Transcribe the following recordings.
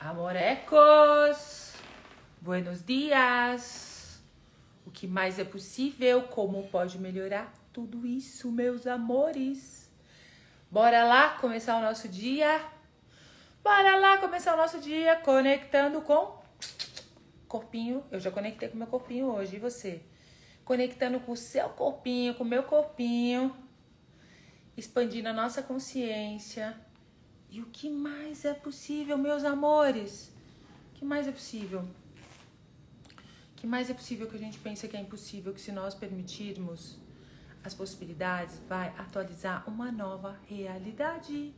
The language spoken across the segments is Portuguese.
Amorecos! Buenos dias! O que mais é possível? Como pode melhorar tudo isso, meus amores? Bora lá começar o nosso dia? Bora lá começar o nosso dia conectando com corpinho. Eu já conectei com meu corpinho hoje, e você? Conectando com o seu corpinho, com o meu corpinho, expandindo a nossa consciência e o que mais é possível, meus amores? O que mais é possível? O que mais é possível que a gente pensa que é impossível, que se nós permitirmos as possibilidades, vai atualizar uma nova realidade.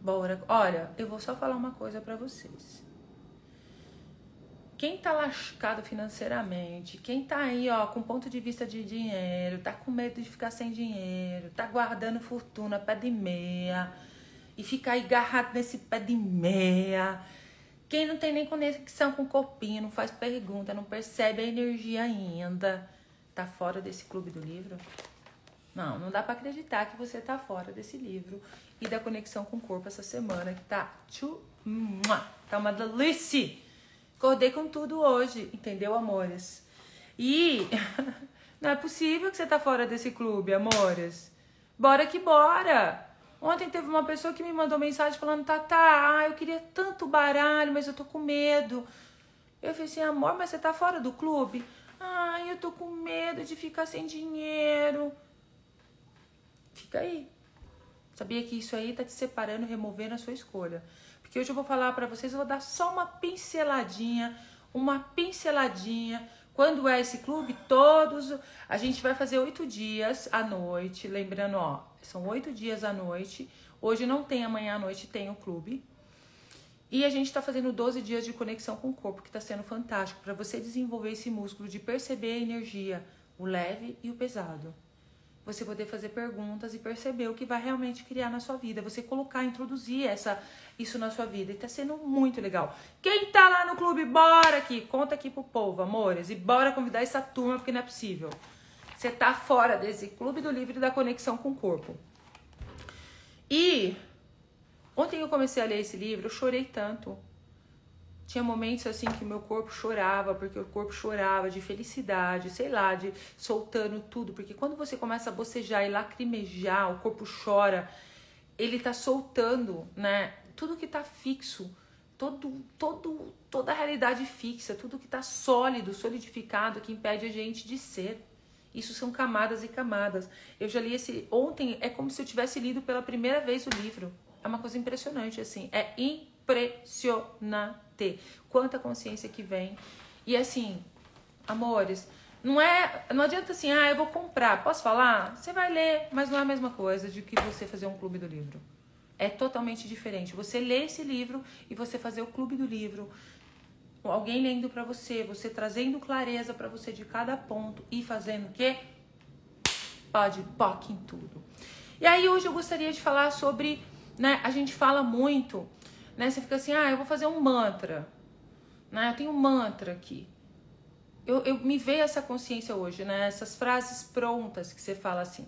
Bora. Olha, eu vou só falar uma coisa para vocês. Quem tá lascado financeiramente, quem tá aí, ó, com ponto de vista de dinheiro, tá com medo de ficar sem dinheiro, tá guardando fortuna pé de meia, e ficar agarrado nesse pé de meia. Quem não tem nem conexão com o corpinho, não faz pergunta, não percebe a energia ainda, tá fora desse clube do livro? Não, não dá para acreditar que você tá fora desse livro e da conexão com o corpo essa semana que tá tchu, tá uma delícia. Acordei com tudo hoje, entendeu, amores? E não é possível que você tá fora desse clube, amores. Bora que bora! Ontem teve uma pessoa que me mandou mensagem falando: Tata, ah, eu queria tanto baralho, mas eu tô com medo. Eu falei assim: amor, mas você tá fora do clube? Ai, eu tô com medo de ficar sem dinheiro. Fica aí. Sabia que isso aí tá te separando, removendo a sua escolha. Porque hoje eu vou falar para vocês, eu vou dar só uma pinceladinha, uma pinceladinha. Quando é esse clube? Todos. A gente vai fazer oito dias à noite. Lembrando, ó, são oito dias à noite. Hoje não tem, amanhã à noite tem o clube. E a gente está fazendo 12 dias de conexão com o corpo, que está sendo fantástico para você desenvolver esse músculo de perceber a energia, o leve e o pesado. Você poder fazer perguntas e perceber o que vai realmente criar na sua vida. Você colocar, introduzir essa, isso na sua vida. E tá sendo muito legal. Quem tá lá no clube, bora aqui. Conta aqui pro povo, amores. E bora convidar essa turma, porque não é possível. Você tá fora desse clube do livro da conexão com o corpo. E ontem eu comecei a ler esse livro, eu chorei tanto. Tinha momentos assim que o meu corpo chorava, porque o corpo chorava de felicidade, sei lá, de soltando tudo. Porque quando você começa a bocejar e lacrimejar, o corpo chora, ele tá soltando, né? Tudo que tá fixo, todo, todo, toda a realidade fixa, tudo que tá sólido, solidificado, que impede a gente de ser. Isso são camadas e camadas. Eu já li esse ontem, é como se eu tivesse lido pela primeira vez o livro. É uma coisa impressionante assim, é impressionante quanta consciência que vem. E assim, amores, não é, não adianta assim, ah, eu vou comprar. Posso falar? Você vai ler, mas não é a mesma coisa de que você fazer um clube do livro. É totalmente diferente. Você lê esse livro e você fazer o clube do livro alguém lendo para você, você trazendo clareza para você de cada ponto e fazendo o quê? Pode POC em tudo. E aí hoje eu gostaria de falar sobre, né, a gente fala muito, né, você fica assim, ah, eu vou fazer um mantra, né, eu tenho um mantra aqui. Eu, eu me veio essa consciência hoje, né, essas frases prontas que você fala assim.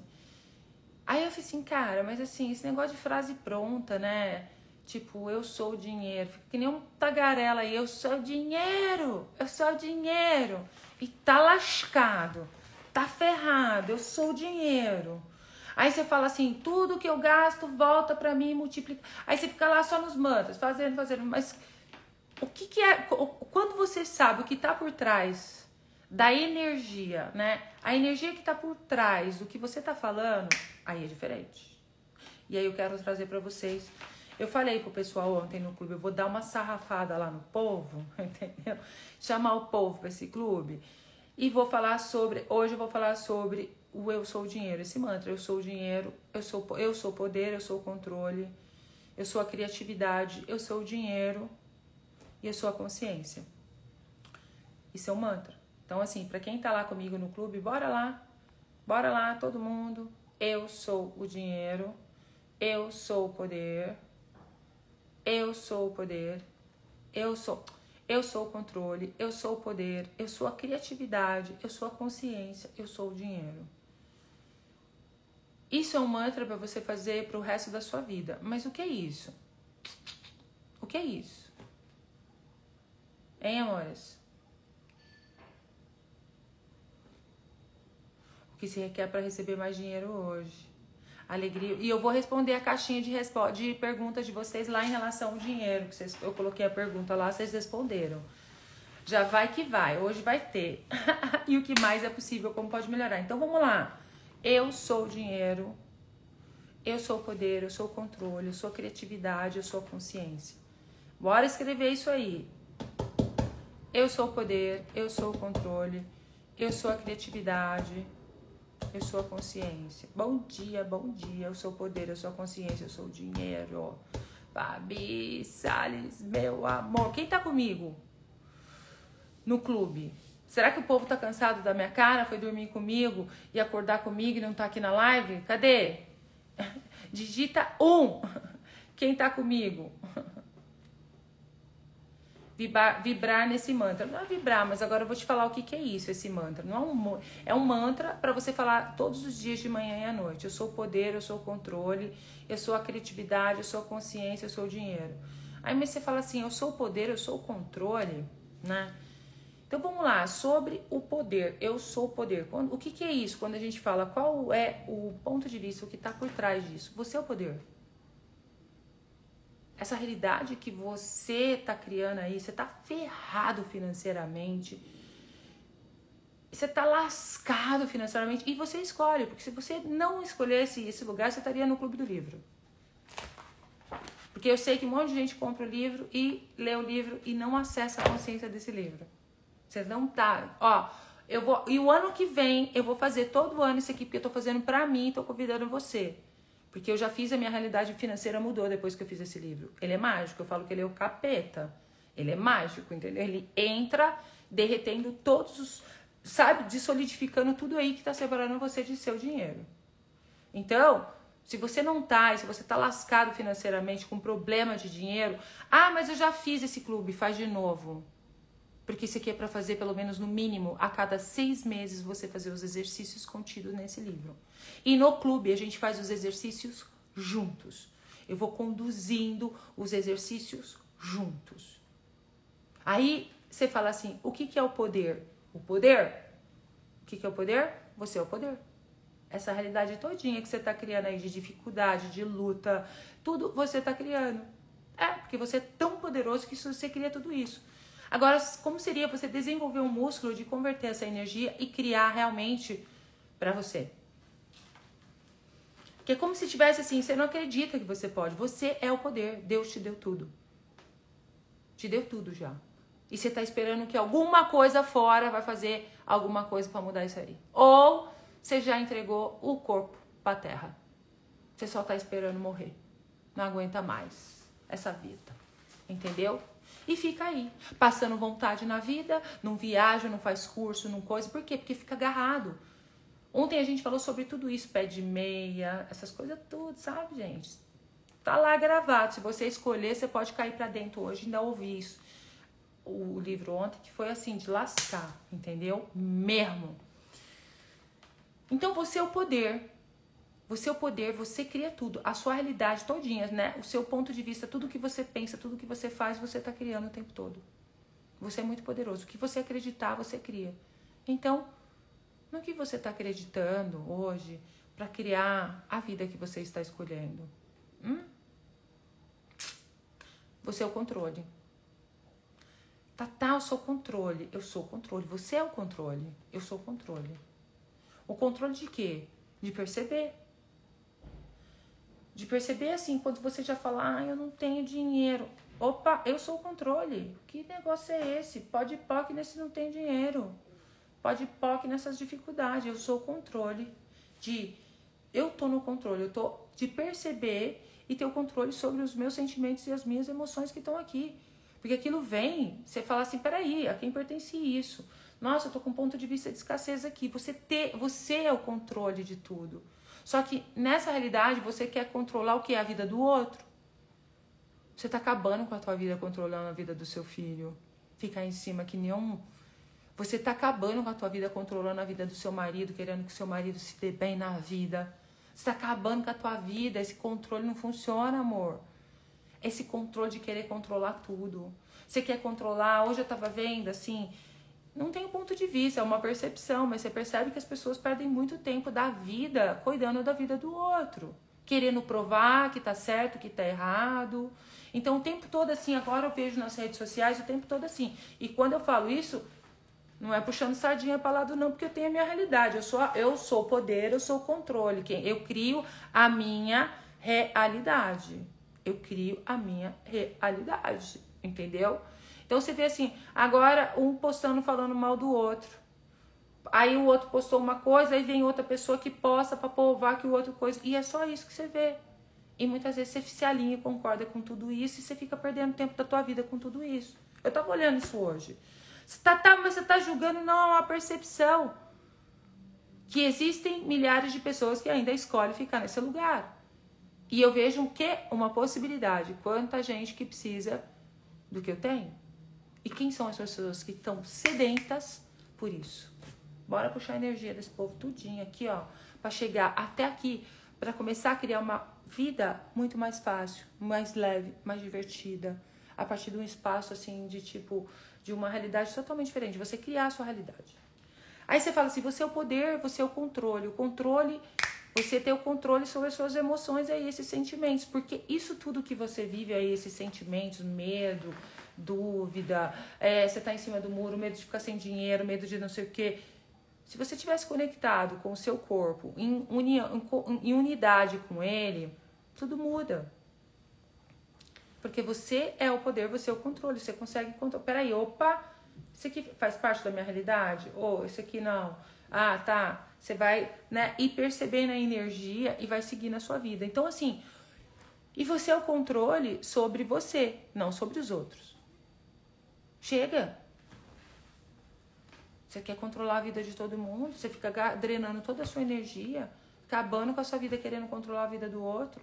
Aí eu falei assim, cara, mas assim, esse negócio de frase pronta, né, Tipo, eu sou o dinheiro. Fica que nem um tagarela aí, eu sou o dinheiro, eu sou o dinheiro. E tá lascado, tá ferrado, eu sou o dinheiro. Aí você fala assim, tudo que eu gasto volta para mim e multiplica. Aí você fica lá só nos mantras, fazendo, fazendo. Mas o que, que é. Quando você sabe o que tá por trás da energia, né? A energia que tá por trás do que você tá falando, aí é diferente. E aí eu quero trazer para vocês eu falei pro pessoal ontem no clube, eu vou dar uma sarrafada lá no povo, entendeu? Chamar o povo para esse clube e vou falar sobre, hoje eu vou falar sobre o eu sou o dinheiro, esse mantra, eu sou o dinheiro, eu sou eu sou poder, eu sou o controle, eu sou a criatividade, eu sou o dinheiro e eu sou a consciência. Isso é um mantra. Então assim, para quem tá lá comigo no clube, bora lá. Bora lá todo mundo. Eu sou o dinheiro, eu sou o poder, eu sou o poder. Eu sou. Eu sou o controle, eu sou o poder, eu sou a criatividade, eu sou a consciência, eu sou o dinheiro. Isso é um mantra para você fazer para o resto da sua vida. Mas o que é isso? O que é isso? Hein, amores? O que se requer para receber mais dinheiro hoje? Alegria. E eu vou responder a caixinha de, de perguntas de vocês lá em relação ao dinheiro. Que vocês, eu coloquei a pergunta lá, vocês responderam. Já vai que vai. Hoje vai ter. e o que mais é possível, como pode melhorar. Então vamos lá. Eu sou o dinheiro. Eu sou o poder, eu sou o controle, eu sou a criatividade, eu sou a consciência. Bora escrever isso aí. Eu sou o poder, eu sou o controle, eu sou a criatividade, eu sou a consciência. Bom dia, bom dia. Eu sou o poder, eu sou a consciência, eu sou o dinheiro. Babi Salles, meu amor. Quem tá comigo no clube? Será que o povo tá cansado da minha cara? Foi dormir comigo e acordar comigo e não tá aqui na live? Cadê? Digita um. Quem tá comigo? Vibrar, vibrar nesse mantra. Não é vibrar, mas agora eu vou te falar o que, que é isso, esse mantra. Não é um, é um mantra para você falar todos os dias de manhã e à noite. Eu sou o poder, eu sou o controle, eu sou a criatividade, eu sou a consciência, eu sou o dinheiro. Aí você fala assim, eu sou o poder, eu sou o controle, né? Então vamos lá, sobre o poder, eu sou o poder. Quando, o que, que é isso? Quando a gente fala qual é o ponto de vista, o que está por trás disso? Você é o poder. Essa realidade que você está criando aí, você está ferrado financeiramente, você está lascado financeiramente e você escolhe, porque se você não escolhesse esse lugar, você estaria no clube do livro. Porque eu sei que um monte de gente compra o livro e lê o livro e não acessa a consciência desse livro. Vocês não tá, ó, eu vou e o ano que vem eu vou fazer todo ano isso aqui porque eu tô fazendo para mim, tô convidando você. Porque eu já fiz a minha realidade financeira mudou depois que eu fiz esse livro. Ele é mágico, eu falo que ele é o capeta. Ele é mágico, entendeu? Ele entra derretendo todos os, sabe, desolidificando tudo aí que tá separando você de seu dinheiro. Então, se você não tá, se você tá lascado financeiramente com problema de dinheiro, ah, mas eu já fiz esse clube, faz de novo. Porque isso aqui é para fazer pelo menos no mínimo a cada seis meses você fazer os exercícios contidos nesse livro. E no clube a gente faz os exercícios juntos. Eu vou conduzindo os exercícios juntos. Aí você fala assim: o que, que é o poder? O poder? O que, que é o poder? Você é o poder. Essa realidade todinha que você está criando aí de dificuldade, de luta, tudo você está criando. É, porque você é tão poderoso que você cria tudo isso. Agora, como seria você desenvolver um músculo de converter essa energia e criar realmente para você? Que é como se tivesse assim, você não acredita que você pode. Você é o poder. Deus te deu tudo. Te deu tudo já. E você está esperando que alguma coisa fora vai fazer alguma coisa para mudar isso aí. Ou você já entregou o corpo para terra. Você só está esperando morrer. Não aguenta mais essa vida. Entendeu? E fica aí, passando vontade na vida, não viaja, não faz curso, não coisa. Por quê? Porque fica agarrado. Ontem a gente falou sobre tudo isso, pé de meia, essas coisas tudo, sabe, gente? Tá lá gravado. Se você escolher, você pode cair para dentro hoje ainda ouvir isso. O livro ontem que foi assim, de lascar, entendeu? Mesmo. Então você é o poder. O poder, você cria tudo. A sua realidade todinha, né? O seu ponto de vista, tudo que você pensa, tudo que você faz, você está criando o tempo todo. Você é muito poderoso. O que você acreditar, você cria. Então, no que você está acreditando hoje para criar a vida que você está escolhendo? Hum? Você é o controle. Tá, tá, eu sou controle. Eu sou o controle. Você é o controle. Eu sou o controle. O controle de quê? De perceber de perceber assim, quando você já fala, ah, eu não tenho dinheiro. Opa, eu sou o controle. Que negócio é esse? Pode POC nesse não tem dinheiro. Pode POC nessas dificuldades. Eu sou o controle de. Eu tô no controle, eu tô de perceber e ter o controle sobre os meus sentimentos e as minhas emoções que estão aqui. Porque aquilo vem, você fala assim, peraí, a quem pertence isso? Nossa, eu tô com um ponto de vista de escassez aqui. Você, ter, você é o controle de tudo. Só que nessa realidade você quer controlar o que é a vida do outro. Você tá acabando com a tua vida controlando a vida do seu filho. Ficar em cima que nenhum. Você tá acabando com a tua vida controlando a vida do seu marido, querendo que seu marido se dê bem na vida. Você tá acabando com a tua vida. Esse controle não funciona, amor. esse controle de querer controlar tudo. Você quer controlar, hoje eu tava vendo assim, não tem um ponto de vista, é uma percepção, mas você percebe que as pessoas perdem muito tempo da vida cuidando da vida do outro, querendo provar que tá certo, que tá errado. Então o tempo todo assim, agora eu vejo nas redes sociais o tempo todo assim. E quando eu falo isso, não é puxando sardinha para lado não, porque eu tenho a minha realidade. Eu sou eu sou poder, eu sou controle. Eu crio a minha realidade. Eu crio a minha realidade, entendeu? Então você vê assim, agora um postando falando mal do outro. Aí o outro postou uma coisa, aí vem outra pessoa que posta para provar que o outro coisa. E é só isso que você vê. E muitas vezes você se alinha e concorda com tudo isso e você fica perdendo tempo da tua vida com tudo isso. Eu tava olhando isso hoje. Você tá, tá, mas você tá julgando, não, é uma percepção. Que existem milhares de pessoas que ainda escolhem ficar nesse lugar. E eu vejo que uma possibilidade. Quanta gente que precisa do que eu tenho. E quem são as pessoas que estão sedentas por isso? Bora puxar a energia desse povo tudinho aqui, ó, para chegar até aqui, para começar a criar uma vida muito mais fácil, mais leve, mais divertida, a partir de um espaço assim de tipo de uma realidade totalmente diferente, você criar a sua realidade. Aí você fala assim, você é o poder, você é o controle. O controle, você tem o controle sobre as suas emoções e esses sentimentos, porque isso tudo que você vive aí, esses sentimentos, medo, dúvida, é, você está em cima do muro, medo de ficar sem dinheiro, medo de não sei o quê. Se você tivesse conectado com o seu corpo, em, união, em unidade com ele, tudo muda. Porque você é o poder, você é o controle, você consegue controlar. Peraí, opa, isso aqui faz parte da minha realidade? Ou oh, isso aqui não? Ah, tá. Você vai, né, ir percebendo a energia e vai seguir na sua vida. Então, assim, e você é o controle sobre você, não sobre os outros. Chega. Você quer controlar a vida de todo mundo, você fica drenando toda a sua energia, acabando com a sua vida querendo controlar a vida do outro.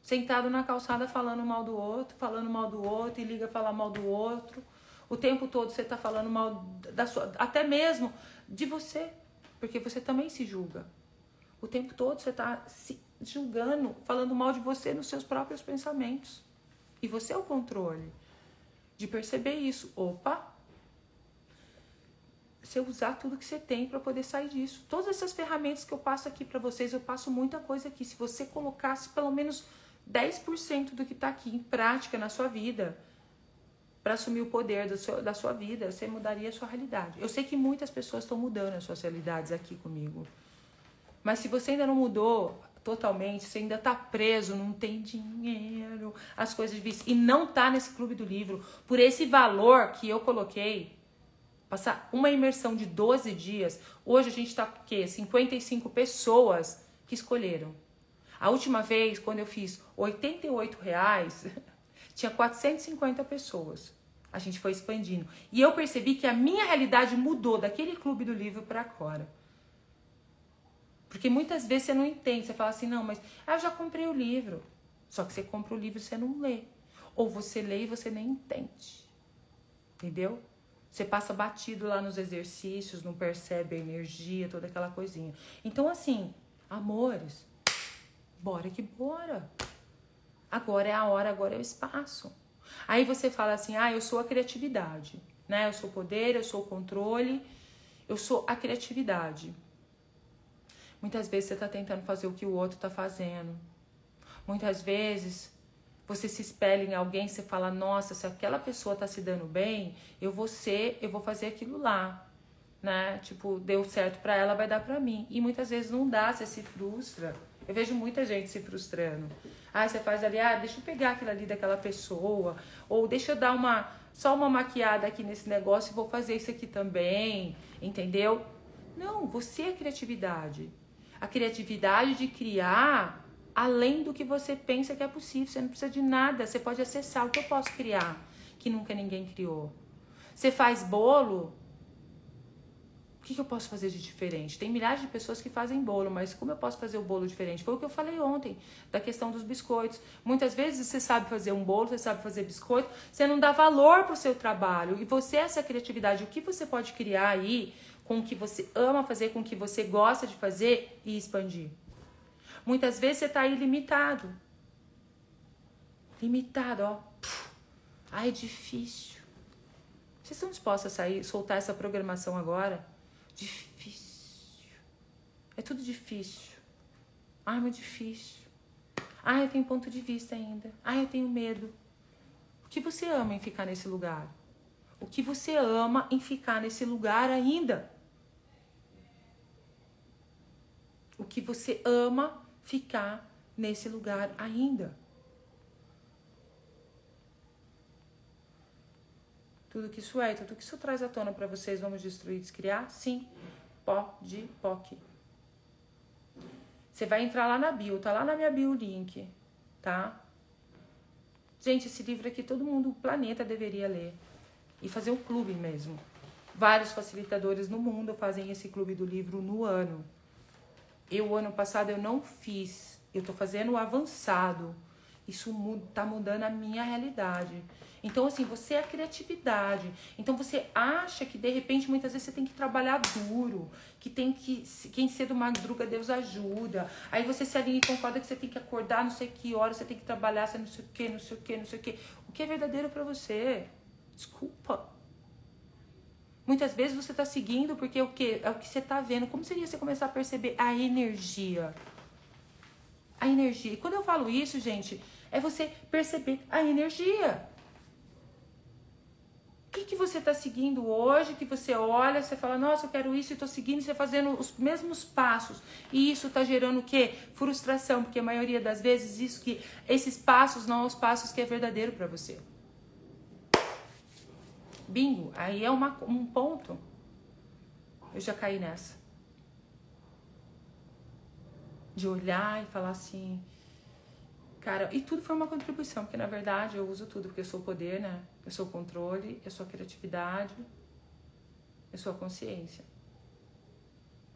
Sentado na calçada falando mal do outro, falando mal do outro e liga falar mal do outro. O tempo todo você está falando mal da sua, até mesmo de você, porque você também se julga. O tempo todo você está se julgando, falando mal de você nos seus próprios pensamentos. E você é o controle de perceber isso. Opa! Você usar tudo que você tem para poder sair disso. Todas essas ferramentas que eu passo aqui para vocês, eu passo muita coisa aqui. Se você colocasse pelo menos 10% do que está aqui em prática na sua vida, para assumir o poder seu, da sua vida, você mudaria a sua realidade. Eu sei que muitas pessoas estão mudando as suas realidades aqui comigo. Mas se você ainda não mudou, totalmente, você ainda tá preso, não tem dinheiro, as coisas difíceis, e não tá nesse clube do livro, por esse valor que eu coloquei, passar uma imersão de 12 dias, hoje a gente tá com quê? 55 pessoas que escolheram. A última vez, quando eu fiz 88 reais, tinha 450 pessoas. A gente foi expandindo. E eu percebi que a minha realidade mudou daquele clube do livro para agora. Porque muitas vezes você não entende, você fala assim, não, mas ah, eu já comprei o livro. Só que você compra o livro e você não lê. Ou você lê e você nem entende. Entendeu? Você passa batido lá nos exercícios, não percebe a energia, toda aquela coisinha. Então, assim, amores, bora que bora. Agora é a hora, agora é o espaço. Aí você fala assim: ah, eu sou a criatividade, né? Eu sou o poder, eu sou o controle, eu sou a criatividade. Muitas vezes você está tentando fazer o que o outro está fazendo. Muitas vezes você se espelha em alguém, você fala, nossa, se aquela pessoa está se dando bem, eu vou ser, eu vou fazer aquilo lá. Né? Tipo, deu certo para ela, vai dar para mim. E muitas vezes não dá, você se frustra. Eu vejo muita gente se frustrando. Ah, você faz ali, ah, deixa eu pegar aquilo ali daquela pessoa, ou deixa eu dar uma só uma maquiada aqui nesse negócio e vou fazer isso aqui também, entendeu? Não, você é criatividade a criatividade de criar além do que você pensa que é possível. Você não precisa de nada, você pode acessar o que eu posso criar, que nunca ninguém criou. Você faz bolo, o que, eu posso fazer de diferente? Tem milhares de pessoas que fazem bolo, mas como eu posso fazer o bolo diferente? Foi o que eu falei ontem, da questão dos biscoitos. Muitas vezes você sabe fazer um bolo, você sabe fazer biscoito, você não dá valor para o seu trabalho. E você, essa criatividade, o que você pode criar aí com o que você ama fazer, com o que você gosta de fazer e expandir. Muitas vezes você está ilimitado. limitado, ó. Ai, é difícil. Vocês estão dispostos a sair, soltar essa programação agora? Difícil. É tudo difícil. Ai, muito difícil. Ai, eu tenho ponto de vista ainda. Ai, eu tenho medo. O que você ama em ficar nesse lugar? O que você ama em ficar nesse lugar ainda? O que você ama ficar nesse lugar ainda? Tudo que isso é, tudo que isso traz à tona para vocês, vamos destruir, descriar? Sim. Pó de POC. Você vai entrar lá na bio, tá lá na minha bio link, tá? Gente, esse livro aqui todo mundo, o planeta deveria ler. E fazer um clube mesmo. Vários facilitadores no mundo fazem esse clube do livro no ano. Eu, ano passado, eu não fiz. Eu tô fazendo o avançado. Isso tá mudando a minha realidade. Então, assim, você é a criatividade. Então, você acha que, de repente, muitas vezes você tem que trabalhar duro, que tem que. Quem cedo madruga, Deus ajuda. Aí você se alinha e concorda que você tem que acordar, não sei que hora, você tem que trabalhar, você não sei o que, não sei o que, não sei o que. O que é verdadeiro para você? Desculpa. Muitas vezes você tá seguindo porque o que? É o que você tá vendo. Como seria você começar a perceber a energia? A energia. E quando eu falo isso, gente, é você perceber a energia que, que você está seguindo hoje, que você olha, você fala, nossa, eu quero isso e estou seguindo, você fazendo os mesmos passos. E isso está gerando o quê? Frustração, porque a maioria das vezes isso que esses passos não são os passos que é verdadeiro para você. Bingo, aí é uma, um ponto. Eu já caí nessa. De olhar e falar assim, Cara, e tudo foi uma contribuição, porque na verdade eu uso tudo, porque eu sou o poder, né? Eu sou o controle, eu sou a criatividade, eu sou a consciência.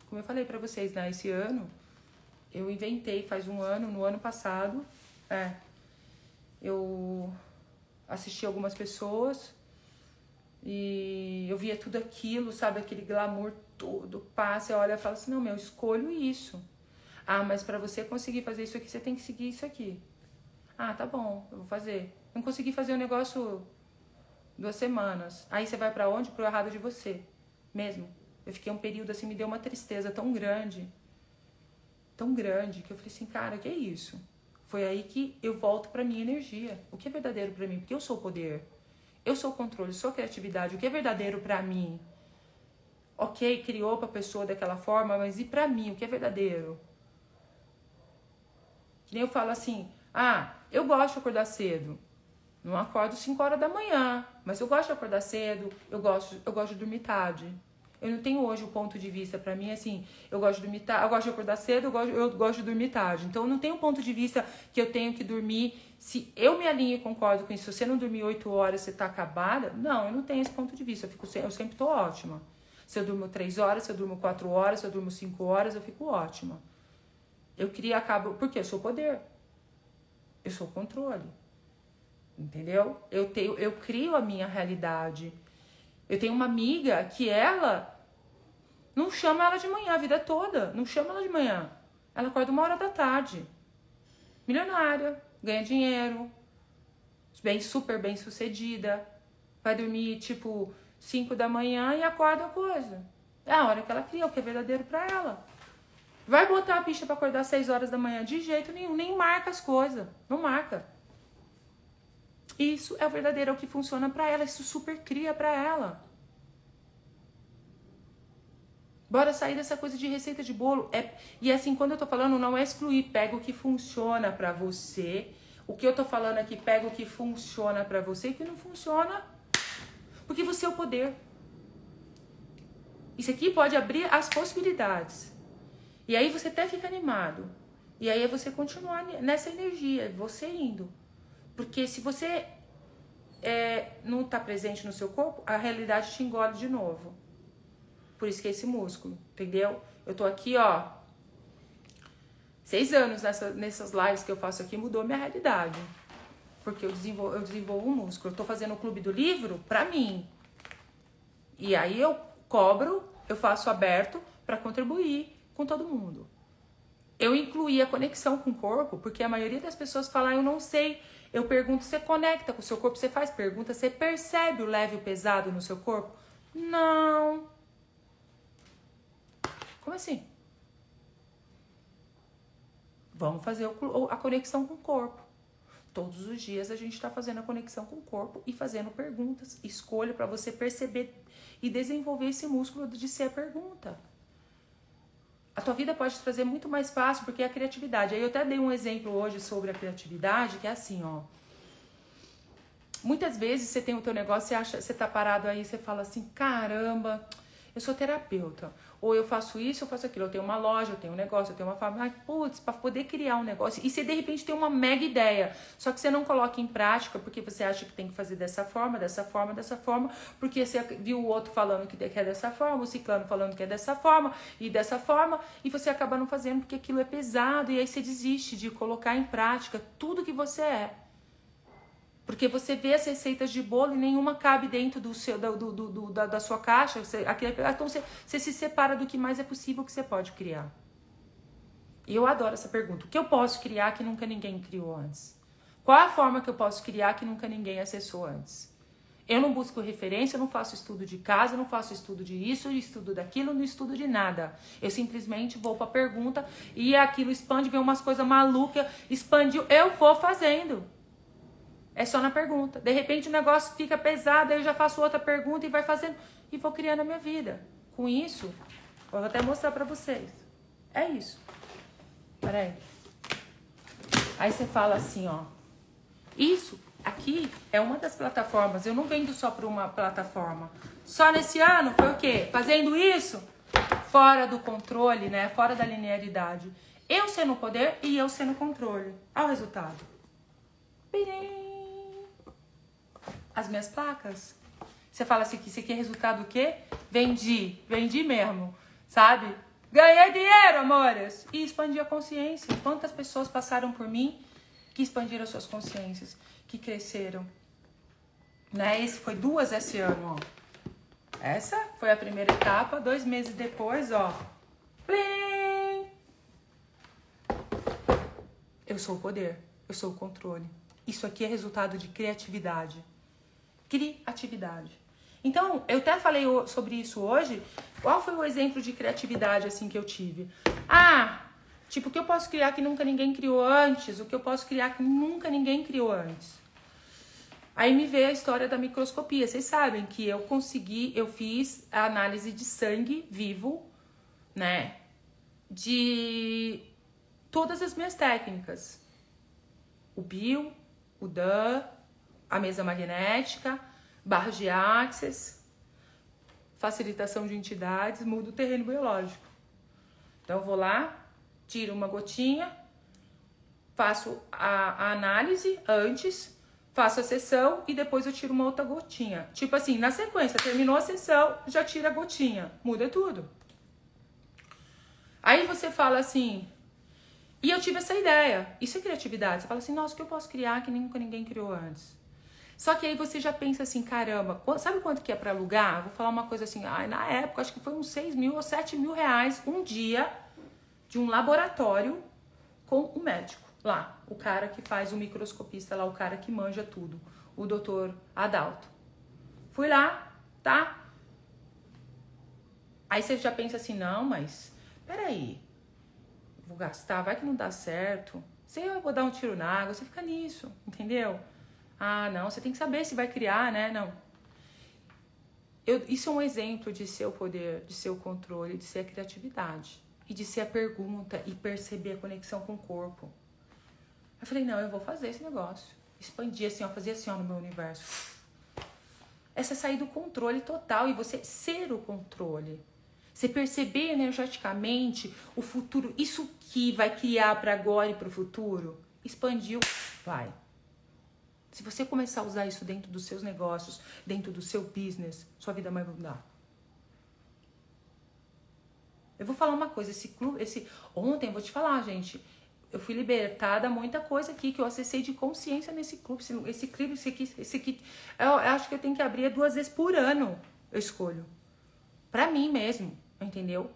Como eu falei para vocês, né? Esse ano, eu inventei, faz um ano, no ano passado, é, eu assisti algumas pessoas e eu via tudo aquilo, sabe? Aquele glamour todo, passa, olha e fala assim, não, meu, eu escolho isso. Ah, mas para você conseguir fazer isso aqui, você tem que seguir isso aqui. Ah, tá bom, eu vou fazer. Não consegui fazer o um negócio duas semanas. Aí você vai para onde? Pro errado de você. Mesmo. Eu fiquei um período assim, me deu uma tristeza tão grande. Tão grande que eu falei assim, cara, que é isso? Foi aí que eu volto para minha energia. O que é verdadeiro para mim? Porque eu sou o poder. Eu sou o controle, sou a criatividade. O que é verdadeiro para mim? Ok, criou para a pessoa daquela forma, mas e para mim? O que é verdadeiro? Que nem eu falo assim: ah, eu gosto de acordar cedo. Não acordo 5 horas da manhã, mas eu gosto de acordar cedo, eu gosto, eu gosto de dormir tarde. Eu não tenho hoje o ponto de vista para mim assim, eu gosto de dormir eu gosto de acordar cedo, eu gosto, eu gosto de dormir tarde. Então eu não tenho um ponto de vista que eu tenho que dormir. Se eu me alinho e concordo com isso, se você não dormir 8 horas, você tá acabada. Não, eu não tenho esse ponto de vista. Eu, fico, eu sempre tô ótima. Se eu durmo 3 horas, se eu durmo 4 horas, se eu durmo 5 horas, eu fico ótima. Eu queria acabo. Porque eu sou poder. Eu sou controle. Entendeu? Eu tenho, eu crio a minha realidade. Eu tenho uma amiga que ela não chama ela de manhã a vida toda, não chama ela de manhã. Ela acorda uma hora da tarde. Milionária, ganha dinheiro, bem super bem sucedida, vai dormir tipo 5 da manhã e acorda coisa. É a hora que ela cria, o que é verdadeiro para ela. Vai botar a bicha para acordar às 6 horas da manhã? De jeito nenhum, nem marca as coisas. Não marca. Isso é o verdadeiro, é o que funciona para ela, isso super cria para ela. Bora sair dessa coisa de receita de bolo. É, e assim, quando eu tô falando, não é excluir, pega o que funciona para você. O que eu tô falando aqui, pega o que funciona para você e o que não funciona, porque você é o poder. Isso aqui pode abrir as possibilidades. E aí você até fica animado. E aí é você continuar nessa energia, você indo. Porque se você é, não está presente no seu corpo, a realidade te engole de novo. Por isso que é esse músculo, entendeu? Eu tô aqui, ó, seis anos nessa, nessas lives que eu faço aqui, mudou minha realidade. Porque eu desenvolvo, eu desenvolvo um músculo. Eu tô fazendo o clube do livro pra mim. E aí eu cobro, eu faço aberto para contribuir com todo mundo. Eu incluí a conexão com o corpo, porque a maioria das pessoas fala, ah, eu não sei, Eu pergunto, você conecta com o seu corpo? Você faz pergunta, você percebe o leve e o pesado no seu corpo? Não. Como assim? Vamos fazer a conexão com o corpo. Todos os dias a gente está fazendo a conexão com o corpo e fazendo perguntas. Escolha para você perceber e desenvolver esse músculo de ser a pergunta. A tua vida pode trazer muito mais fácil porque é a criatividade. Aí eu até dei um exemplo hoje sobre a criatividade, que é assim, ó. Muitas vezes você tem o teu negócio, você acha, você tá parado aí, você fala assim: "Caramba, eu sou terapeuta. Ou eu faço isso, eu faço aquilo. Eu tenho uma loja, eu tenho um negócio, eu tenho uma fábrica. Putz, para poder criar um negócio. E você de repente tem uma mega ideia. Só que você não coloca em prática porque você acha que tem que fazer dessa forma, dessa forma, dessa forma. Porque você viu o outro falando que é dessa forma, o ciclano falando que é dessa forma e dessa forma. E você acaba não fazendo porque aquilo é pesado. E aí você desiste de colocar em prática tudo que você é. Porque você vê as receitas de bolo e nenhuma cabe dentro do seu, do, do, do da, da, sua caixa. Você, então você, você se separa do que mais é possível que você pode criar. E eu adoro essa pergunta. O que eu posso criar que nunca ninguém criou antes? Qual a forma que eu posso criar que nunca ninguém acessou antes? Eu não busco referência, eu não faço estudo de casa, eu não faço estudo de isso, estudo daquilo, não estudo de nada. Eu simplesmente vou para a pergunta e aquilo expande, vem umas coisas malucas, expandiu, eu vou fazendo. É só na pergunta. De repente o negócio fica pesado, aí eu já faço outra pergunta e vai fazendo e vou criando a minha vida. Com isso, vou até mostrar para vocês. É isso. Peraí. Aí você fala assim, ó. Isso aqui é uma das plataformas. Eu não vendo só para uma plataforma. Só nesse ano foi o quê? Fazendo isso fora do controle, né? Fora da linearidade. Eu sendo o poder e eu sendo o controle. Olha o resultado. Pirim as minhas placas. Você fala assim que isso aqui é resultado do quê? Vendi, vendi mesmo, sabe? Ganhei dinheiro, amores! E expandi a consciência. Quantas pessoas passaram por mim que expandiram suas consciências, que cresceram? Né? Esse foi duas esse ano, ó. Essa foi a primeira etapa. Dois meses depois, ó. Plim! Eu sou o poder, eu sou o controle. Isso aqui é resultado de criatividade criatividade. Então, eu até falei sobre isso hoje. Qual foi o exemplo de criatividade assim que eu tive? Ah, tipo, o que eu posso criar que nunca ninguém criou antes? O que eu posso criar que nunca ninguém criou antes? Aí me veio a história da microscopia. Vocês sabem que eu consegui, eu fiz a análise de sangue vivo, né? De todas as minhas técnicas. O bio, o DAN, a mesa magnética, barras de axis, facilitação de entidades, muda o terreno biológico. Então eu vou lá, tiro uma gotinha, faço a, a análise antes, faço a sessão e depois eu tiro uma outra gotinha. Tipo assim, na sequência, terminou a sessão, já tira a gotinha, muda tudo. Aí você fala assim, e eu tive essa ideia. Isso é criatividade. Você fala assim, nossa, o que eu posso criar que nunca ninguém criou antes? Só que aí você já pensa assim, caramba, sabe quanto que é para alugar? Vou falar uma coisa assim, ah, na época acho que foi uns 6 mil ou 7 mil reais um dia de um laboratório com o um médico lá, o cara que faz o microscopista lá, o cara que manja tudo, o doutor Adalto. Fui lá, tá? Aí você já pensa assim, não, mas peraí, vou gastar, vai que não dá certo. Se eu vou dar um tiro na água, você fica nisso, entendeu? Ah, não, você tem que saber se vai criar, né? Não. Eu, isso é um exemplo de seu poder, de seu controle, de ser a criatividade. E de ser a pergunta e perceber a conexão com o corpo. Eu falei, não, eu vou fazer esse negócio. Expandir assim, ó, fazer assim, ó, no meu universo. Essa é sair do controle total e você ser o controle. Você perceber energeticamente o futuro, isso que vai criar para agora e para o futuro, expandiu, vai. Se você começar a usar isso dentro dos seus negócios, dentro do seu business, sua vida vai mudar. Eu vou falar uma coisa, esse clube, esse ontem eu vou te falar, gente, eu fui libertada muita coisa aqui que eu acessei de consciência nesse clube, esse, esse clube, esse aqui, esse aqui, eu, eu acho que eu tenho que abrir duas vezes por ano. Eu escolho. Para mim mesmo, entendeu?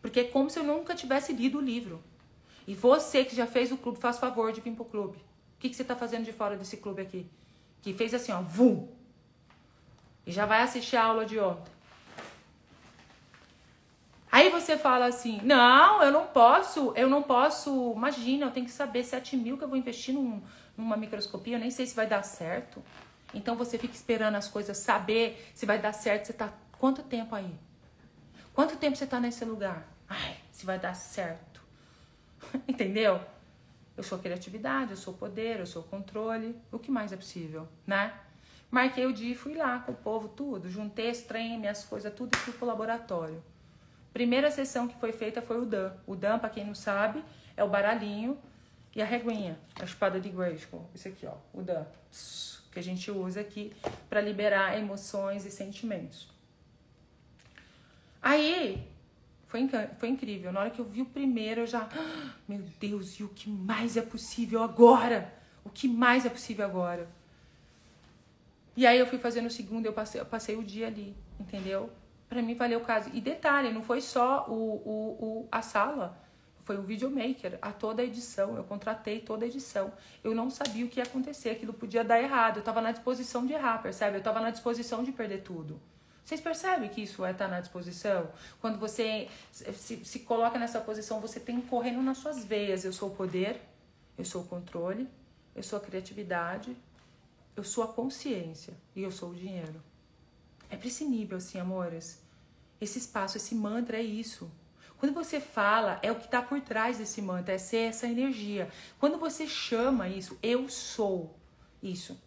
Porque é como se eu nunca tivesse lido o livro. E você que já fez o clube, faz favor de vir pro clube que, que você tá fazendo de fora desse clube aqui? Que fez assim, ó, vum. E já vai assistir a aula de ontem. Aí você fala assim, não, eu não posso, eu não posso, imagina, eu tenho que saber 7 mil que eu vou investir num, numa microscopia, eu nem sei se vai dar certo. Então você fica esperando as coisas, saber se vai dar certo, você tá quanto tempo aí? Quanto tempo você tá nesse lugar? Ai, se vai dar certo. Entendeu? Eu sou criatividade, eu sou poder, eu sou controle. O que mais é possível, né? Marquei o dia e fui lá com o povo, tudo. Juntei as trem, minhas coisas, tudo e fui pro laboratório. Primeira sessão que foi feita foi o Dan. O Dan, pra quem não sabe, é o baralhinho e a reguinha, a espada de Grayskull. Esse aqui, ó, o Dan. Que a gente usa aqui para liberar emoções e sentimentos. Aí, foi, foi incrível. Na hora que eu vi o primeiro, eu já. Ah, meu Deus, e o que mais é possível agora? O que mais é possível agora? E aí eu fui fazendo o segundo, eu passei, eu passei o dia ali, entendeu? Para mim valeu o caso. E detalhe, não foi só o, o, o, a sala, foi o videomaker, a toda a edição. Eu contratei toda a edição. Eu não sabia o que ia acontecer, aquilo podia dar errado. Eu tava na disposição de errar, percebe? Eu tava na disposição de perder tudo. Vocês percebem que isso é estar tá na disposição? Quando você se, se coloca nessa posição, você tem correndo nas suas veias. Eu sou o poder, eu sou o controle, eu sou a criatividade, eu sou a consciência e eu sou o dinheiro. É nível, assim, amores. Esse espaço, esse mantra é isso. Quando você fala, é o que está por trás desse mantra, é ser essa energia. Quando você chama isso, eu sou isso.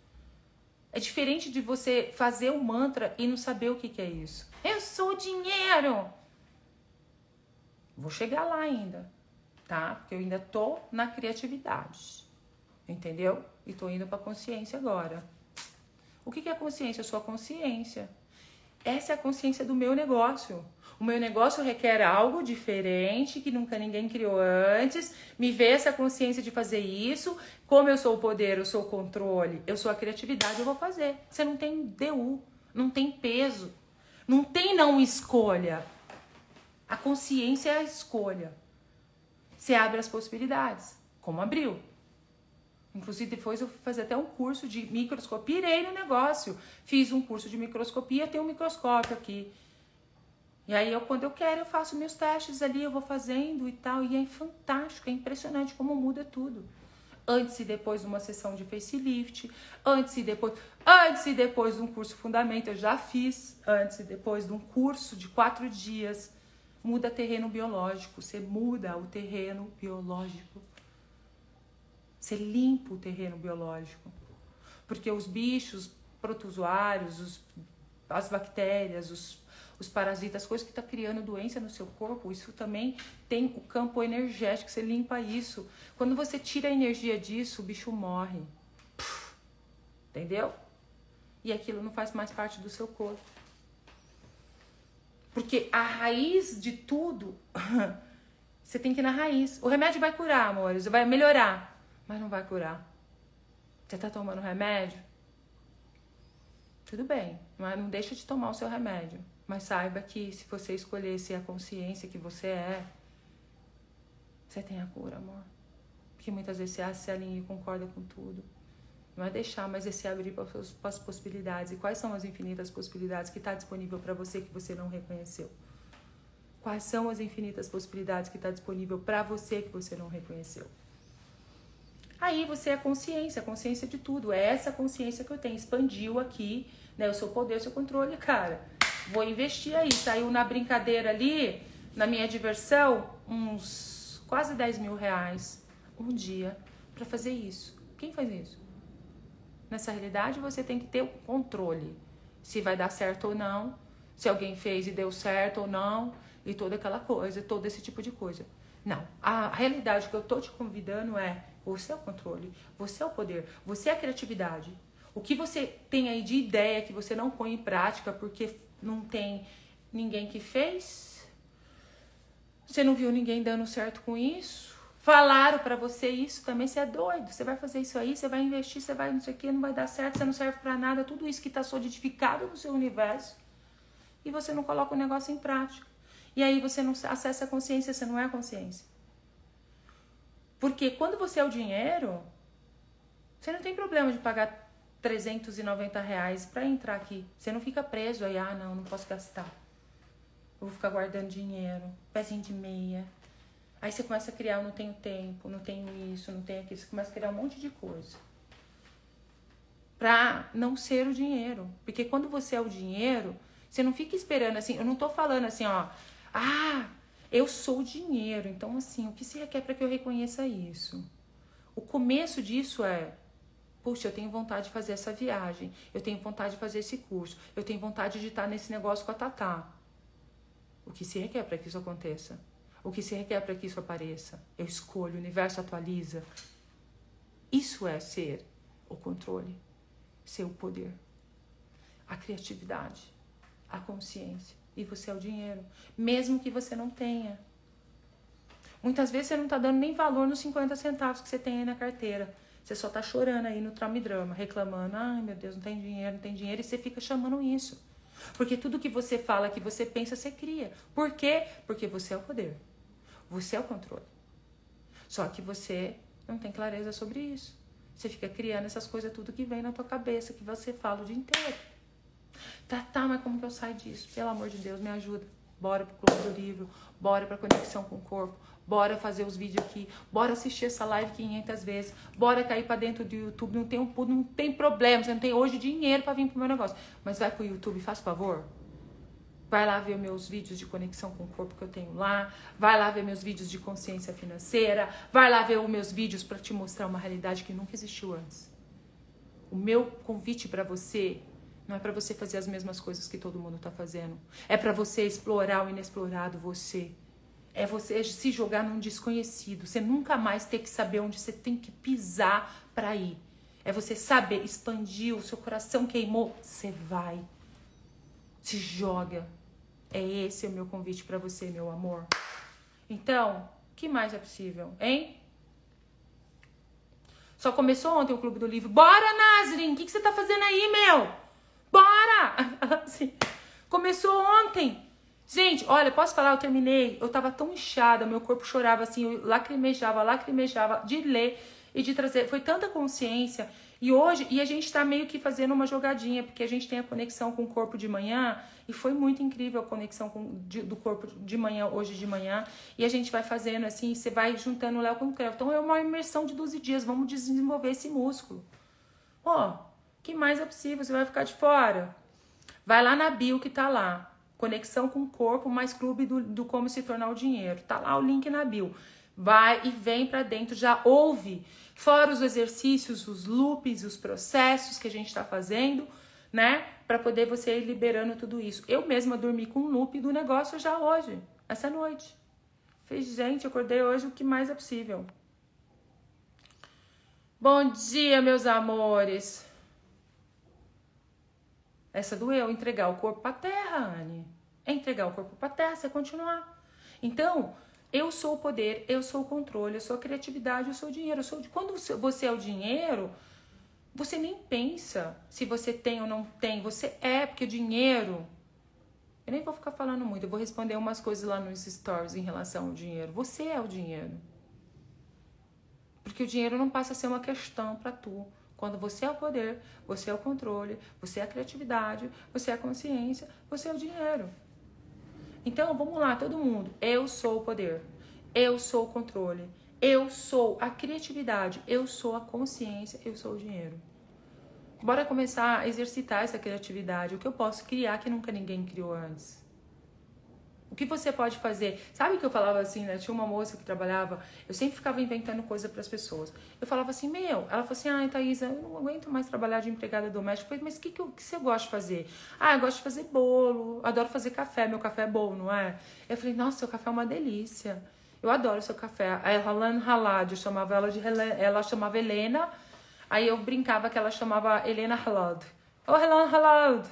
É diferente de você fazer o mantra e não saber o que, que é isso. Eu sou dinheiro. Vou chegar lá ainda, tá? Porque eu ainda tô na criatividade. Entendeu? E tô indo para consciência agora. O que, que é consciência? Eu sou a consciência. Essa é a consciência do meu negócio. O meu negócio requer algo diferente que nunca ninguém criou antes. Me vê essa consciência de fazer isso. Como eu sou o poder, eu sou o controle, eu sou a criatividade, eu vou fazer. Você não tem DU, não tem peso, não tem não escolha. A consciência é a escolha. Você abre as possibilidades, como abriu. Inclusive, depois eu fui fazer até um curso de microscopia, irei no negócio. Fiz um curso de microscopia, tem um microscópio aqui. E aí, eu, quando eu quero, eu faço meus testes ali, eu vou fazendo e tal. E é fantástico, é impressionante como muda tudo. Antes e depois de uma sessão de facelift, antes e depois, antes e depois de um curso fundamento, eu já fiz, antes e depois de um curso de quatro dias. Muda terreno biológico, você muda o terreno biológico. Você limpa o terreno biológico. Porque os bichos protozoários, os, as bactérias, os os parasitas, as coisas que está criando doença no seu corpo, isso também tem o campo energético, você limpa isso. Quando você tira a energia disso, o bicho morre. Entendeu? E aquilo não faz mais parte do seu corpo. Porque a raiz de tudo, você tem que ir na raiz. O remédio vai curar, amores, vai melhorar, mas não vai curar. Você tá tomando remédio? Tudo bem, mas não deixa de tomar o seu remédio. Mas saiba que se você escolher ser a consciência que você é, você tem a cura, amor. Porque muitas vezes você se alinha e concorda com tudo. Não é deixar, mas é se abrir para as possibilidades. E quais são as infinitas possibilidades que está disponível para você que você não reconheceu? Quais são as infinitas possibilidades que está disponível para você que você não reconheceu? Aí você é consciência, consciência de tudo. É essa consciência que eu tenho. Expandiu aqui, né? O seu poder, o seu controle, cara vou investir aí. Saiu na brincadeira ali, na minha diversão, uns quase 10 mil reais um dia para fazer isso. Quem faz isso? Nessa realidade, você tem que ter o controle. Se vai dar certo ou não, se alguém fez e deu certo ou não, e toda aquela coisa, todo esse tipo de coisa. Não, a realidade que eu tô te convidando é você é o controle, você é o poder, você é a criatividade. O que você tem aí de ideia que você não põe em prática porque não tem ninguém que fez. Você não viu ninguém dando certo com isso. Falaram para você isso também, você é doido. Você vai fazer isso aí, você vai investir, você vai não sei o que, não vai dar certo, você não serve para nada. Tudo isso que está solidificado no seu universo. E você não coloca o negócio em prática. E aí você não acessa a consciência, você não é a consciência. Porque quando você é o dinheiro, Você não tem problema de pagar 390 reais para entrar aqui. Você não fica preso aí, ah, não, não posso gastar. Eu vou ficar guardando dinheiro, pezinho de meia. Aí você começa a criar, não tenho tempo, não tenho isso, não tenho aquilo. Você começa a criar um monte de coisa. Pra não ser o dinheiro. Porque quando você é o dinheiro, você não fica esperando assim. Eu não tô falando assim, ó. Ah, eu sou o dinheiro. Então, assim, o que se requer para que eu reconheça isso? O começo disso é Puxa, eu tenho vontade de fazer essa viagem, eu tenho vontade de fazer esse curso, eu tenho vontade de estar nesse negócio com a Tatá. O que se requer para que isso aconteça? O que se requer para que isso apareça? Eu escolho, o universo atualiza. Isso é ser o controle, ser o poder, a criatividade, a consciência. E você é o dinheiro, mesmo que você não tenha. Muitas vezes você não está dando nem valor nos 50 centavos que você tem aí na carteira. Você só tá chorando aí no trauma e drama, reclamando, ai meu Deus, não tem dinheiro, não tem dinheiro, e você fica chamando isso. Porque tudo que você fala, que você pensa, você cria. Por quê? Porque você é o poder. Você é o controle. Só que você não tem clareza sobre isso. Você fica criando essas coisas tudo que vem na tua cabeça, que você fala o dia inteiro. Tá, tá, mas como que eu saio disso? Pelo amor de Deus, me ajuda. Bora pro clube do livro, bora pra conexão com o corpo, Bora fazer os vídeos aqui. Bora assistir essa live 500 vezes. Bora cair para dentro do YouTube. Não tem, um, não tem problema. Você não tem hoje dinheiro para vir pro meu negócio. Mas vai pro YouTube, faz favor. Vai lá ver meus vídeos de conexão com o corpo que eu tenho lá. Vai lá ver meus vídeos de consciência financeira. Vai lá ver os meus vídeos para te mostrar uma realidade que nunca existiu antes. O meu convite para você não é para você fazer as mesmas coisas que todo mundo está fazendo. É para você explorar o inexplorado, você é você se jogar num desconhecido. Você nunca mais ter que saber onde você tem que pisar para ir. É você saber expandir, o seu coração queimou, você vai. Se joga. É esse o meu convite para você, meu amor. Então, que mais é possível, hein? Só começou ontem o Clube do Livro. Bora, Nazrin! O que, que você tá fazendo aí, meu? Bora! Assim, começou ontem. Gente, olha, posso falar? Eu terminei, eu tava tão inchada, meu corpo chorava assim, eu lacrimejava, lacrimejava de ler e de trazer. Foi tanta consciência. E hoje, e a gente tá meio que fazendo uma jogadinha, porque a gente tem a conexão com o corpo de manhã, e foi muito incrível a conexão com, de, do corpo de manhã, hoje de manhã. E a gente vai fazendo assim, você vai juntando o Léo com o Cleo. Então é uma imersão de 12 dias, vamos desenvolver esse músculo. Ó, oh, que mais é possível? Você vai ficar de fora? Vai lá na bio que tá lá. Conexão com o corpo, mais clube do, do como se tornar o dinheiro. Tá lá o link na bio. Vai e vem para dentro, já ouve. Fora os exercícios, os loops, os processos que a gente está fazendo, né? Para poder você ir liberando tudo isso. Eu mesma dormi com um loop do negócio já hoje, essa noite. Fiz, gente, acordei hoje o que mais é possível. Bom dia, meus amores. Essa doeu, entregar o corpo pra terra, Anne. É entregar o corpo pra terra, você continuar. Então, eu sou o poder, eu sou o controle, eu sou a criatividade, eu sou o dinheiro. Eu sou... Quando você é o dinheiro, você nem pensa se você tem ou não tem. Você é, porque o dinheiro. Eu nem vou ficar falando muito, eu vou responder umas coisas lá nos stories em relação ao dinheiro. Você é o dinheiro. Porque o dinheiro não passa a ser uma questão para tu. Quando você é o poder, você é o controle, você é a criatividade, você é a consciência, você é o dinheiro. Então, vamos lá, todo mundo. Eu sou o poder. Eu sou o controle. Eu sou a criatividade. Eu sou a consciência. Eu sou o dinheiro. Bora começar a exercitar essa criatividade. O que eu posso criar que nunca ninguém criou antes? O que você pode fazer? Sabe que eu falava assim, né? Tinha uma moça que trabalhava, eu sempre ficava inventando coisa para as pessoas. Eu falava assim, meu, ela falou assim, ai, Thaisa, eu não aguento mais trabalhar de empregada doméstica. Eu falei, mas o que, que, que você gosta de fazer? Ah, eu gosto de fazer bolo, adoro fazer café, meu café é bom, não é? Eu falei, nossa, seu café é uma delícia. Eu adoro seu café. A Halan Halad, eu chamava ela de ela chamava Helena, aí eu brincava que ela chamava Helena Halad. Ô, oh, Helena Halad.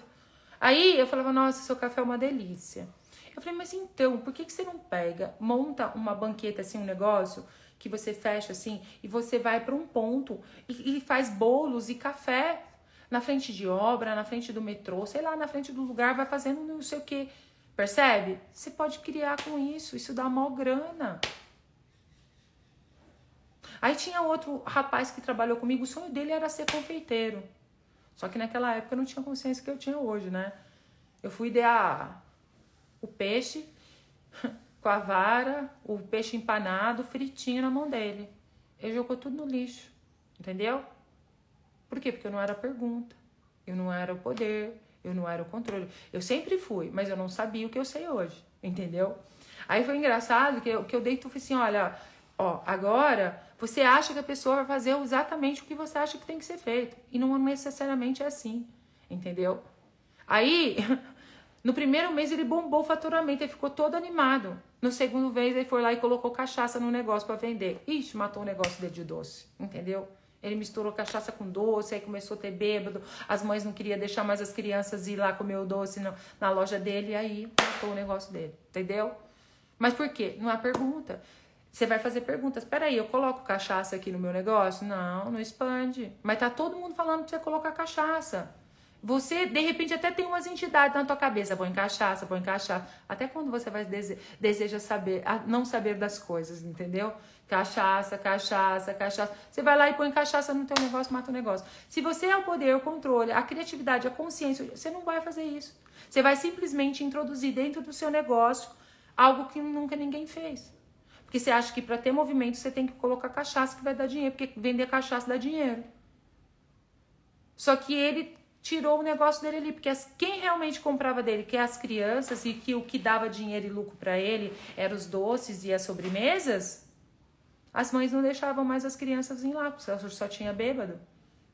Aí eu falava, nossa, seu café é uma delícia. Eu falei, mas então, por que, que você não pega, monta uma banqueta assim, um negócio que você fecha assim e você vai para um ponto e, e faz bolos e café na frente de obra, na frente do metrô, sei lá, na frente do lugar, vai fazendo não sei o que. Percebe? Você pode criar com isso, isso dá mal grana. Aí tinha outro rapaz que trabalhou comigo, o sonho dele era ser confeiteiro. Só que naquela época eu não tinha consciência que eu tinha hoje, né? Eu fui idear o peixe com a vara, o peixe empanado, fritinho na mão dele. Ele jogou tudo no lixo, entendeu? Por quê? Porque eu não era pergunta, eu não era o poder, eu não era o controle. Eu sempre fui, mas eu não sabia o que eu sei hoje, entendeu? Aí foi engraçado que eu, que eu dei tu assim, olha, ó, agora você acha que a pessoa vai fazer exatamente o que você acha que tem que ser feito. E não necessariamente é assim, entendeu? Aí, no primeiro mês ele bombou o faturamento, ele ficou todo animado. No segundo mês ele foi lá e colocou cachaça no negócio para vender. Ixi, matou o negócio dele de doce, entendeu? Ele misturou cachaça com doce, aí começou a ter bêbado. As mães não queriam deixar mais as crianças ir lá comer o doce na, na loja dele, e aí matou o negócio dele, entendeu? Mas por quê? Não é pergunta. Você vai fazer perguntas. Peraí, eu coloco cachaça aqui no meu negócio? Não, não expande. Mas tá todo mundo falando pra você colocar cachaça. Você, de repente, até tem umas entidades na tua cabeça. Põe cachaça, põe cachaça. Até quando você vai dese deseja saber, não saber das coisas, entendeu? Cachaça, cachaça, cachaça. Você vai lá e põe cachaça no teu negócio, mata o negócio. Se você é o poder, o controle, a criatividade, a consciência, você não vai fazer isso. Você vai simplesmente introduzir dentro do seu negócio algo que nunca ninguém fez. Porque você acha que para ter movimento você tem que colocar cachaça que vai dar dinheiro, porque vender cachaça dá dinheiro. Só que ele tirou o negócio dele ali, porque as, quem realmente comprava dele, que é as crianças e que o que dava dinheiro e lucro para ele eram os doces e as sobremesas, as mães não deixavam mais as crianças ir lá, porque só tinha bêbado.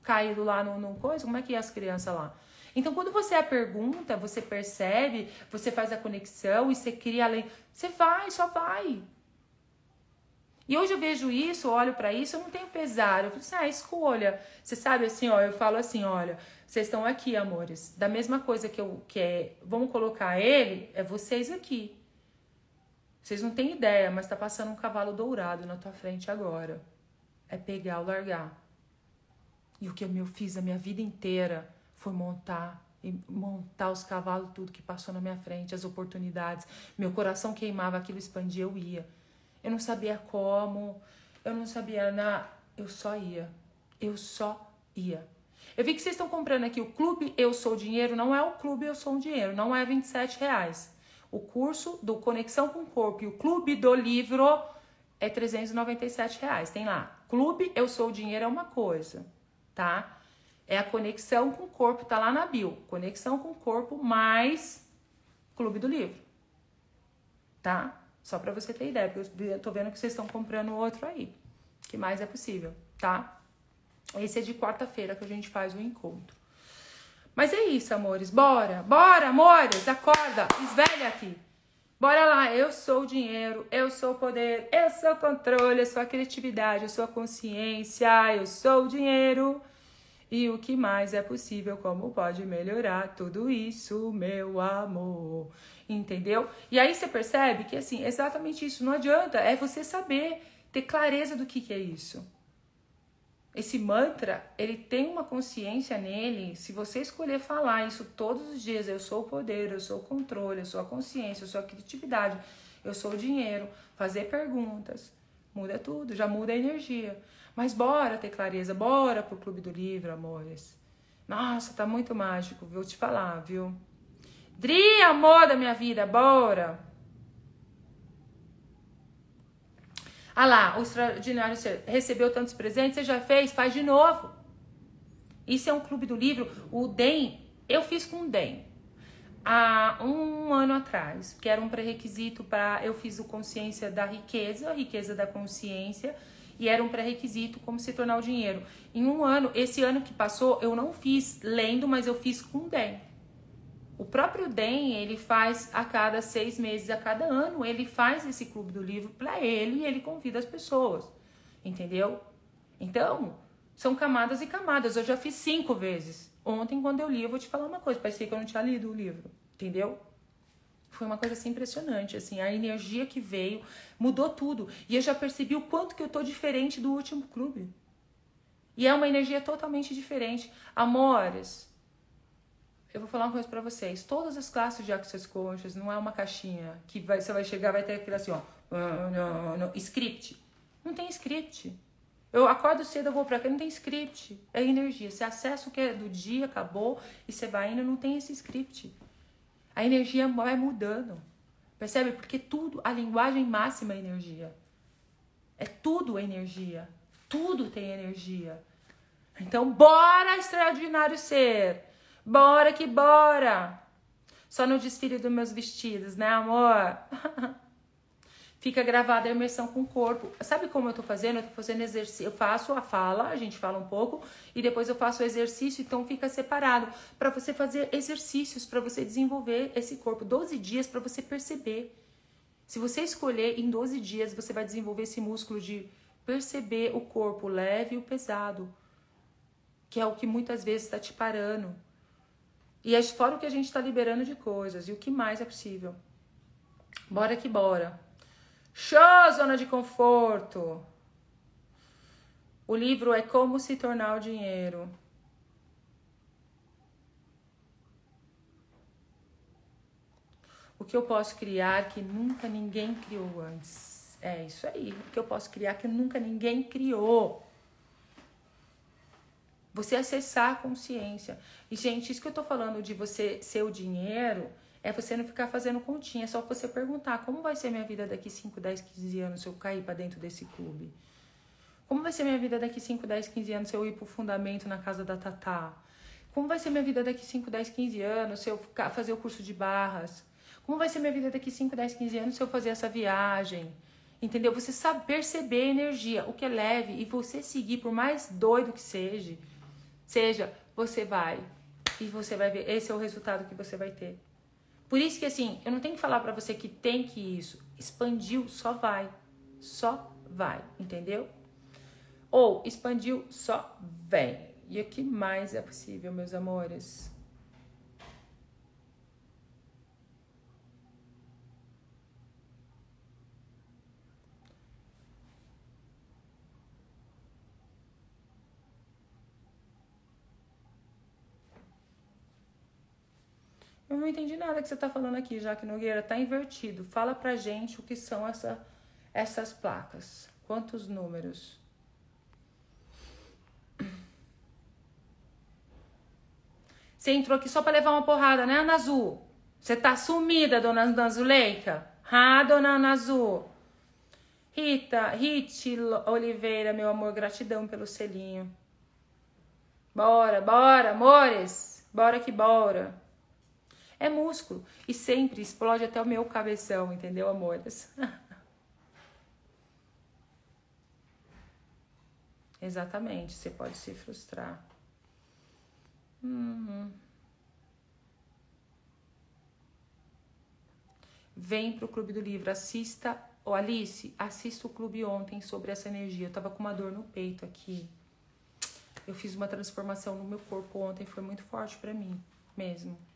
Caído lá no, no coisa, como é que ia as crianças lá? Então, quando você a pergunta, você percebe, você faz a conexão e você cria além. Você vai, só vai. E hoje eu vejo isso, olho para isso, eu não tenho pesar. Eu falo assim, ah, escolha. Você sabe assim, ó, eu falo assim, olha, vocês estão aqui, amores. Da mesma coisa que eu que é, vamos colocar ele, é vocês aqui. Vocês não têm ideia, mas tá passando um cavalo dourado na tua frente agora. É pegar ou largar. E o que eu fiz a minha vida inteira foi montar e montar os cavalos, tudo que passou na minha frente, as oportunidades. Meu coração queimava, aquilo expandia, eu ia. Eu não sabia como, eu não sabia nada, eu só ia. Eu só ia. Eu vi que vocês estão comprando aqui o Clube Eu Sou Dinheiro, não é o Clube Eu Sou Dinheiro, não é 27 reais. O curso do Conexão com o Corpo e o Clube do Livro é 397 reais. Tem lá. Clube Eu Sou Dinheiro é uma coisa, tá? É a conexão com o corpo, tá lá na bio. Conexão com o corpo mais Clube do Livro. Tá? Só para você ter ideia, porque eu tô vendo que vocês estão comprando outro aí. que mais é possível, tá? Esse é de quarta-feira que a gente faz o encontro. Mas é isso, amores. Bora, bora, amores. Acorda, esvelha aqui. Bora lá, eu sou o dinheiro, eu sou o poder, eu sou o controle, eu sou a criatividade, eu sou a consciência, eu sou o dinheiro. E o que mais é possível, como pode melhorar tudo isso, meu amor? Entendeu? E aí você percebe que, assim, exatamente isso. Não adianta, é você saber, ter clareza do que, que é isso. Esse mantra, ele tem uma consciência nele. Se você escolher falar isso todos os dias, eu sou o poder, eu sou o controle, eu sou a consciência, eu sou a criatividade, eu sou o dinheiro, fazer perguntas, muda tudo, já muda a energia. Mas bora ter clareza, bora pro Clube do Livro, amores. Nossa, tá muito mágico, vou te falar, viu? Dri, amor da minha vida, bora! Ah lá, o extraordinário recebeu tantos presentes, você já fez? Faz de novo. Isso é um clube do livro. O DEM, eu fiz com o DEM há um ano atrás, que era um pré-requisito para. Eu fiz o Consciência da Riqueza, a Riqueza da Consciência e era um pré-requisito como se tornar o dinheiro. Em um ano, esse ano que passou, eu não fiz lendo, mas eu fiz com DEM. O próprio DEM, ele faz a cada seis meses, a cada ano, ele faz esse clube do livro para ele e ele convida as pessoas, entendeu? Então, são camadas e camadas. Eu já fiz cinco vezes. Ontem, quando eu li, eu vou te falar uma coisa, parecia que eu não tinha lido o livro, entendeu? Foi uma coisa assim impressionante, assim, a energia que veio mudou tudo. E eu já percebi o quanto que eu tô diferente do último clube. E é uma energia totalmente diferente. Amores, eu vou falar uma coisa para vocês. Todas as classes de Axis Coaches não é uma caixinha que vai, você vai chegar vai ter aquilo assim, ó, no, script. Não tem script. Eu acordo cedo, eu vou pra cá, não tem script. É energia. Você acessa o que é do dia, acabou, e você vai indo, não tem esse script. A energia vai mudando. Percebe? Porque tudo, a linguagem máxima é energia. É tudo energia. Tudo tem energia. Então, bora, extraordinário ser. Bora que bora. Só no desfile dos meus vestidos, né, amor? Fica gravada a imersão com o corpo. Sabe como eu tô fazendo? Eu tô fazendo exercício. Eu faço a fala, a gente fala um pouco, e depois eu faço o exercício, então fica separado. para você fazer exercícios, para você desenvolver esse corpo. 12 dias para você perceber. Se você escolher, em 12 dias você vai desenvolver esse músculo de perceber o corpo leve e o pesado, que é o que muitas vezes está te parando. E é fora o que a gente está liberando de coisas. E o que mais é possível. Bora que bora. Show, zona de conforto. O livro é Como se tornar o dinheiro. O que eu posso criar que nunca ninguém criou antes. É isso aí. O que eu posso criar que nunca ninguém criou. Você acessar a consciência. E, gente, isso que eu tô falando de você ser o dinheiro é você não ficar fazendo continha. É só você perguntar como vai ser minha vida daqui 5, 10, 15 anos se eu cair para dentro desse clube. Como vai ser minha vida daqui 5, 10, 15 anos se eu ir pro fundamento na casa da Tatá? Como vai ser minha vida daqui 5, 10, 15 anos se eu fazer o curso de barras? Como vai ser minha vida daqui 5, 10, 15 anos se eu fazer essa viagem? Entendeu? Você sabe perceber a energia, o que é leve, e você seguir, por mais doido que seja, seja, você vai. E você vai ver, esse é o resultado que você vai ter. Por isso que assim, eu não tenho que falar para você que tem que isso. Expandiu, só vai. Só vai, entendeu? Ou expandiu, só vem. E o que mais é possível, meus amores? Eu não entendi nada que você está falando aqui, Jaque Nogueira. Tá invertido. Fala pra gente o que são essa, essas placas. Quantos números? Você entrou aqui só para levar uma porrada, né, Ana Azul? Você tá sumida, dona Ana Zuleika? Ah, dona Ana Azul. Rita, Rit Oliveira, meu amor, gratidão pelo selinho. Bora, bora, amores. Bora que bora. É músculo. E sempre explode até o meu cabeção, entendeu, amores? Exatamente, você pode se frustrar. Uhum. Vem pro Clube do Livro, assista. Ô, Alice, assista o clube ontem sobre essa energia. Eu tava com uma dor no peito aqui. Eu fiz uma transformação no meu corpo ontem, foi muito forte para mim mesmo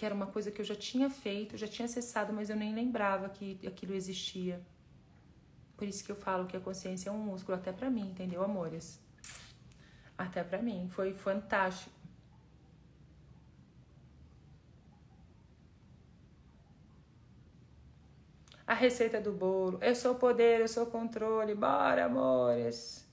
que era uma coisa que eu já tinha feito, já tinha acessado, mas eu nem lembrava que aquilo existia. Por isso que eu falo que a consciência é um músculo até para mim, entendeu, amores? Até para mim, foi fantástico. A receita do bolo. Eu sou poder, eu sou controle. Bora, amores.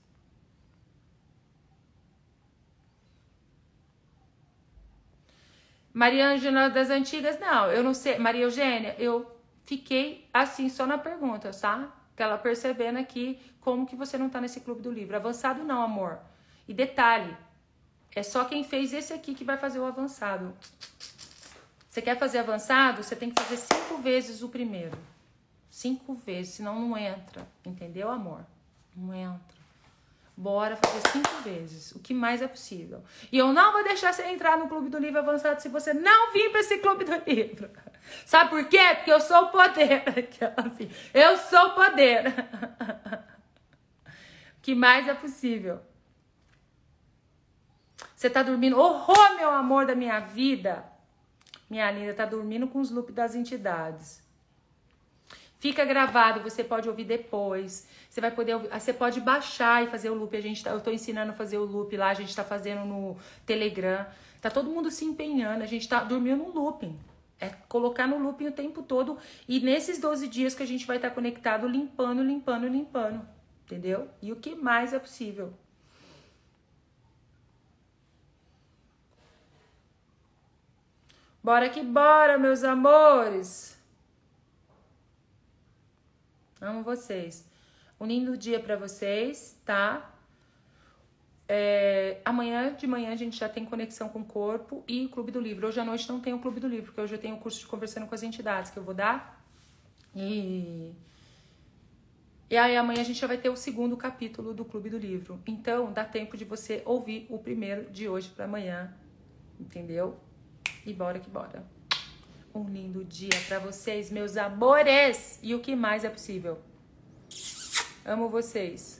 Maria Ângela das Antigas, não, eu não sei. Maria Eugênia, eu fiquei assim só na pergunta, tá? Ela percebendo aqui como que você não tá nesse clube do livro. Avançado não, amor. E detalhe, é só quem fez esse aqui que vai fazer o avançado. Você quer fazer avançado? Você tem que fazer cinco vezes o primeiro. Cinco vezes, senão não entra. Entendeu, amor? Não entra. Bora fazer cinco vezes, o que mais é possível. E eu não vou deixar você entrar no Clube do Livro Avançado se você não vir para esse Clube do Livro. Sabe por quê? Porque eu sou o poder. Assim, eu sou o poder. O que mais é possível. Você tá dormindo. Oh, meu amor da minha vida. Minha linda tá dormindo com os loops das entidades. Fica gravado, você pode ouvir depois. Você vai poder, você pode baixar e fazer o loop. A gente tá, eu tô ensinando a fazer o loop lá, a gente tá fazendo no Telegram. Tá todo mundo se empenhando, a gente tá dormindo no looping. É colocar no looping o tempo todo e nesses 12 dias que a gente vai estar tá conectado, limpando, limpando, limpando. entendeu? E o que mais é possível. Bora que bora, meus amores. Amo vocês. Um lindo dia para vocês, tá? É, amanhã de manhã a gente já tem conexão com o corpo e Clube do Livro. Hoje à noite não tem o Clube do Livro, porque hoje eu tenho o curso de conversando com as entidades que eu vou dar. E, e aí amanhã a gente já vai ter o segundo capítulo do Clube do Livro. Então dá tempo de você ouvir o primeiro de hoje para amanhã, entendeu? E bora que bora. Um lindo dia para vocês, meus amores! E o que mais é possível? Amo vocês.